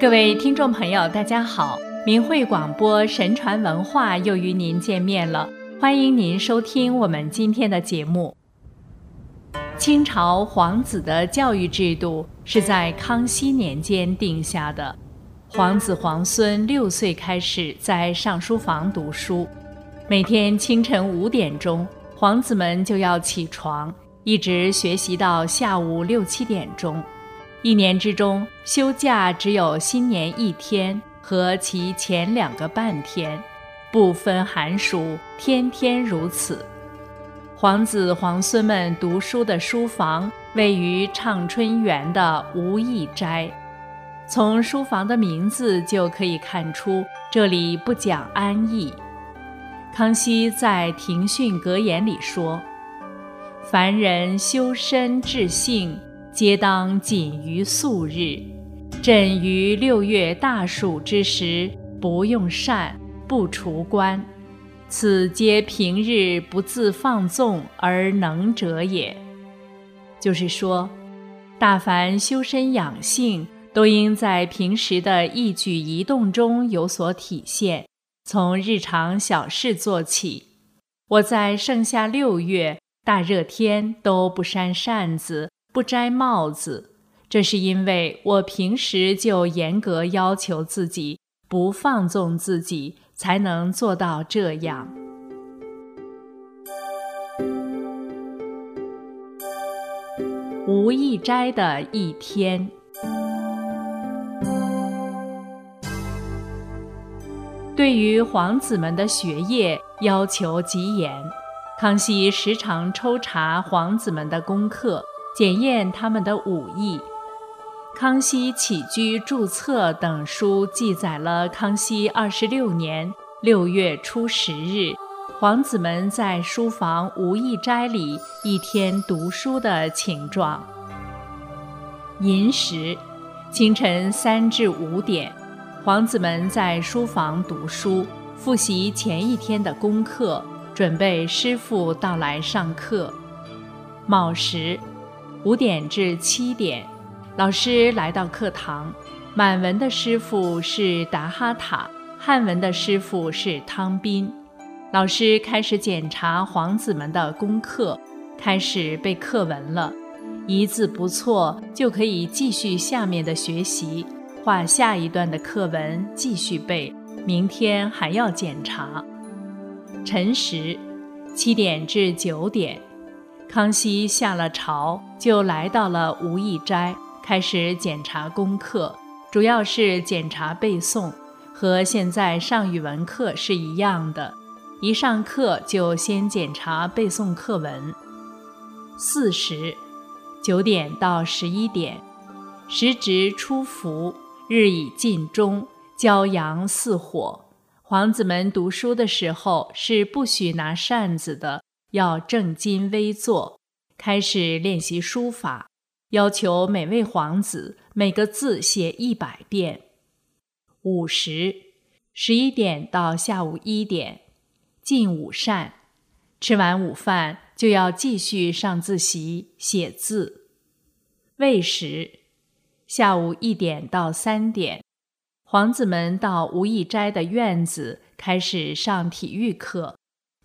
各位听众朋友，大家好！明慧广播神传文化又与您见面了，欢迎您收听我们今天的节目。清朝皇子的教育制度是在康熙年间定下的，皇子皇孙六岁开始在上书房读书，每天清晨五点钟，皇子们就要起床，一直学习到下午六七点钟。一年之中，休假只有新年一天和其前两个半天，不分寒暑，天天如此。皇子皇孙们读书的书房位于畅春园的无义斋，从书房的名字就可以看出，这里不讲安逸。康熙在庭训格言里说：“凡人修身治性。”皆当谨于素日，朕于六月大暑之时，不用膳，不除官，此皆平日不自放纵而能者也。就是说，大凡修身养性，都应在平时的一举一动中有所体现，从日常小事做起。我在盛夏六月大热天都不扇扇子。不摘帽子，这是因为我平时就严格要求自己，不放纵自己，才能做到这样。无意斋的一天，对于皇子们的学业要求极严，康熙时常抽查皇子们的功课。检验他们的武艺，《康熙起居注册》等书记载了康熙二十六年六月初十日，皇子们在书房无意斋里一天读书的情状。寅时，清晨三至五点，皇子们在书房读书，复习前一天的功课，准备师傅到来上课。卯时。五点至七点，老师来到课堂。满文的师傅是达哈塔，汉文的师傅是汤斌。老师开始检查皇子们的功课，开始背课文了。一字不错，就可以继续下面的学习，画下一段的课文继续背。明天还要检查。辰时，七点至九点。康熙下了朝，就来到了无义斋，开始检查功课，主要是检查背诵，和现在上语文课是一样的。一上课就先检查背诵课文。四时，九点到十一点，时值初伏，日已尽中，骄阳似火。皇子们读书的时候是不许拿扇子的。要正襟危坐，开始练习书法，要求每位皇子每个字写一百遍。午时，十一点到下午一点，进午膳，吃完午饭就要继续上自习写字。未时，下午一点到三点，皇子们到无义斋的院子开始上体育课。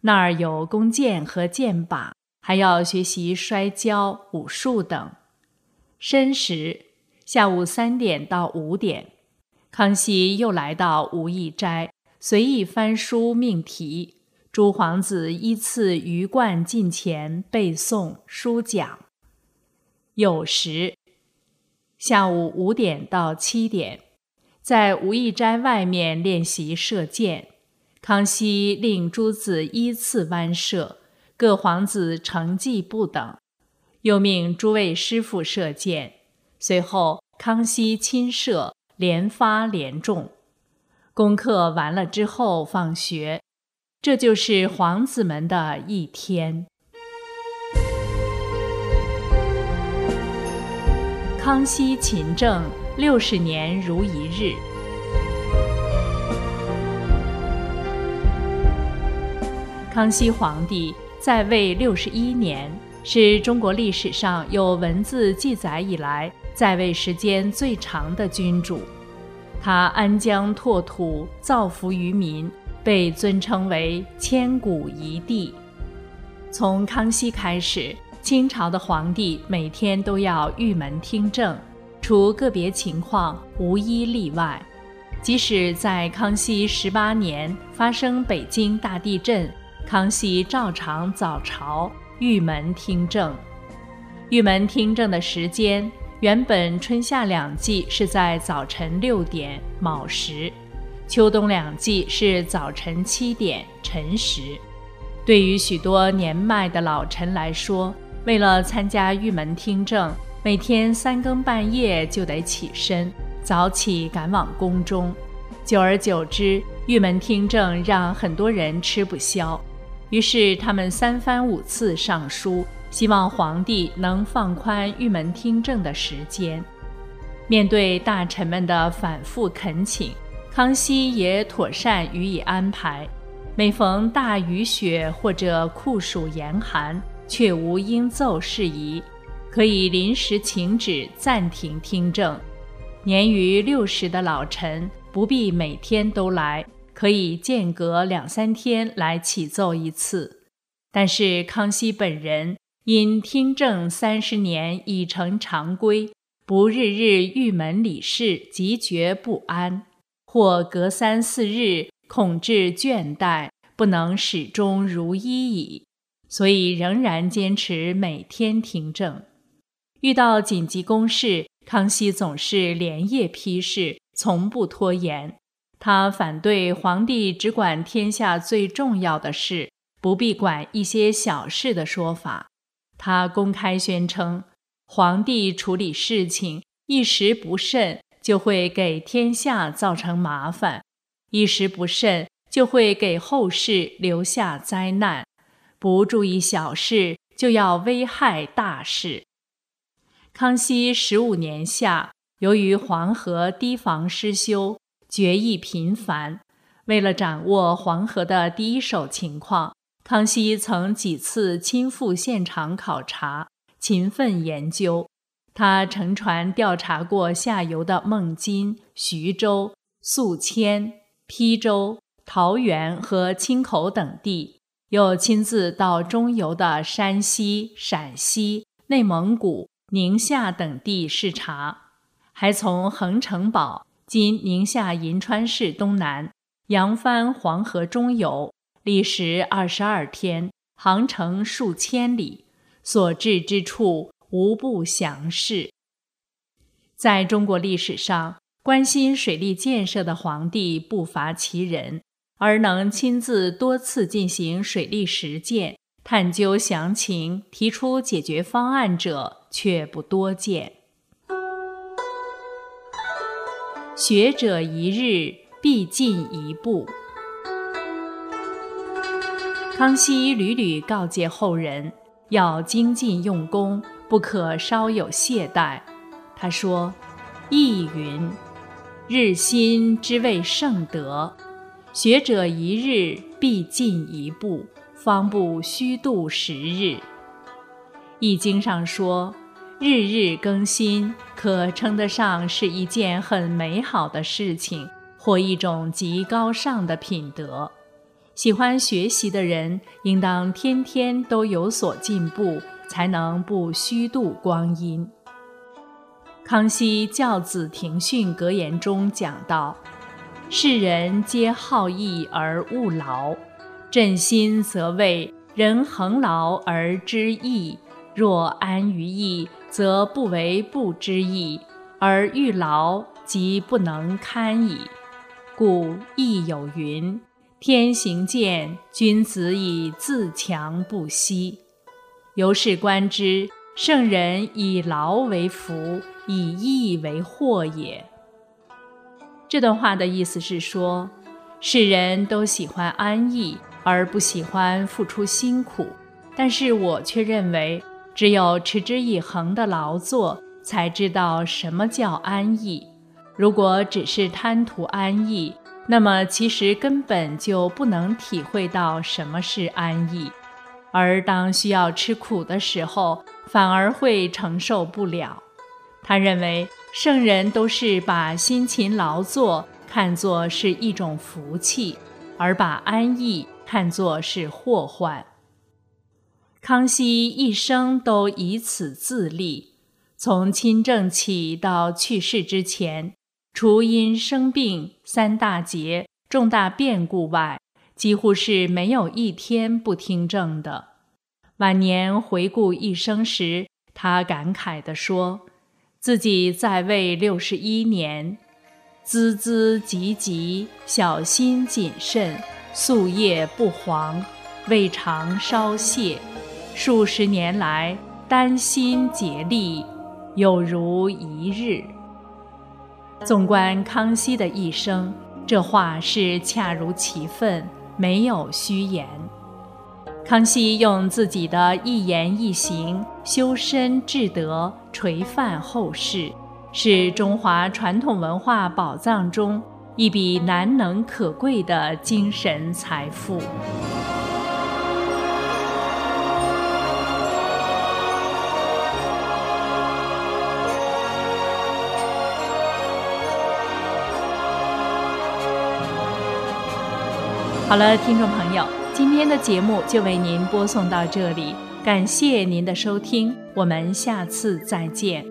那儿有弓箭和箭靶，还要学习摔跤、武术等。申时，下午三点到五点，康熙又来到无义斋，随意翻书命题，诸皇子依次鱼贯近前背诵书讲。酉时，下午五点到七点，在无义斋外面练习射箭。康熙令诸子依次弯射，各皇子成绩不等，又命诸位师傅射箭。随后，康熙亲射，连发连中。功课完了之后放学，这就是皇子们的一天。康熙勤政六十年如一日。康熙皇帝在位六十一年，是中国历史上有文字记载以来在位时间最长的君主。他安疆拓土，造福于民，被尊称为千古一帝。从康熙开始，清朝的皇帝每天都要御门听政，除个别情况，无一例外。即使在康熙十八年发生北京大地震，康熙照常早朝御门听政。御门听政的时间。原本春夏两季是在早晨六点卯时，秋冬两季是早晨七点辰时。对于许多年迈的老臣来说，为了参加玉门听政，每天三更半夜就得起身，早起赶往宫中。久而久之，玉门听政让很多人吃不消，于是他们三番五次上书。希望皇帝能放宽玉门听政的时间。面对大臣们的反复恳请，康熙也妥善予以安排。每逢大雨雪或者酷暑严寒，却无应奏事宜，可以临时请旨暂停听政。年逾六十的老臣不必每天都来，可以间隔两三天来启奏一次。但是康熙本人。因听政三十年已成常规，不日日御门理事，即觉不安；或隔三四日，恐致倦怠，不能始终如一矣。所以仍然坚持每天听政。遇到紧急公事，康熙总是连夜批示，从不拖延。他反对皇帝只管天下最重要的事，不必管一些小事的说法。他公开宣称，皇帝处理事情一时不慎，就会给天下造成麻烦；一时不慎，就会给后世留下灾难。不注意小事，就要危害大事。康熙十五年夏，由于黄河堤防失修，决议频繁。为了掌握黄河的第一手情况。康熙曾几次亲赴现场考察，勤奋研究。他乘船调查过下游的孟津、徐州、宿迁、邳州、桃园和青口等地，又亲自到中游的山西、陕西、内蒙古、宁夏等地视察，还从横城堡（今宁夏银川市东南）扬帆黄河中游。历时二十二天，航程数千里，所至之处无不详视。在中国历史上，关心水利建设的皇帝不乏其人，而能亲自多次进行水利实践、探究详情、提出解决方案者却不多见。学者一日必进一步。康熙屡屡告诫后人要精进用功，不可稍有懈怠。他说：“意云，日新之谓圣德，学者一日必进一步，方不虚度十日。”《易经》上说：“日日更新，可称得上是一件很美好的事情，或一种极高尚的品德。”喜欢学习的人，应当天天都有所进步，才能不虚度光阴。康熙教子庭训格言中讲到：“世人皆好逸而务劳，朕心则为人恒劳而知义。若安于逸，则不为不知义，而欲劳即不能堪矣。故亦有云。”天行健，君子以自强不息。由是观之，圣人以劳为福，以逸为祸也。这段话的意思是说，世人都喜欢安逸，而不喜欢付出辛苦。但是我却认为，只有持之以恒的劳作，才知道什么叫安逸。如果只是贪图安逸，那么，其实根本就不能体会到什么是安逸，而当需要吃苦的时候，反而会承受不了。他认为，圣人都是把辛勤劳作看作是一种福气，而把安逸看作是祸患。康熙一生都以此自立，从亲政起到去世之前，除因生病、三大劫、重大变故外，几乎是没有一天不听政的。晚年回顾一生时，他感慨地说。自己在位六十一年，孜孜汲汲，小心谨慎，夙夜不遑，未尝稍懈。数十年来，丹心竭力，有如一日。纵观康熙的一生，这话是恰如其分，没有虚言。康熙用自己的一言一行修身治德，垂范后世，是中华传统文化宝藏中一笔难能可贵的精神财富。好了，听众朋友。今天的节目就为您播送到这里，感谢您的收听，我们下次再见。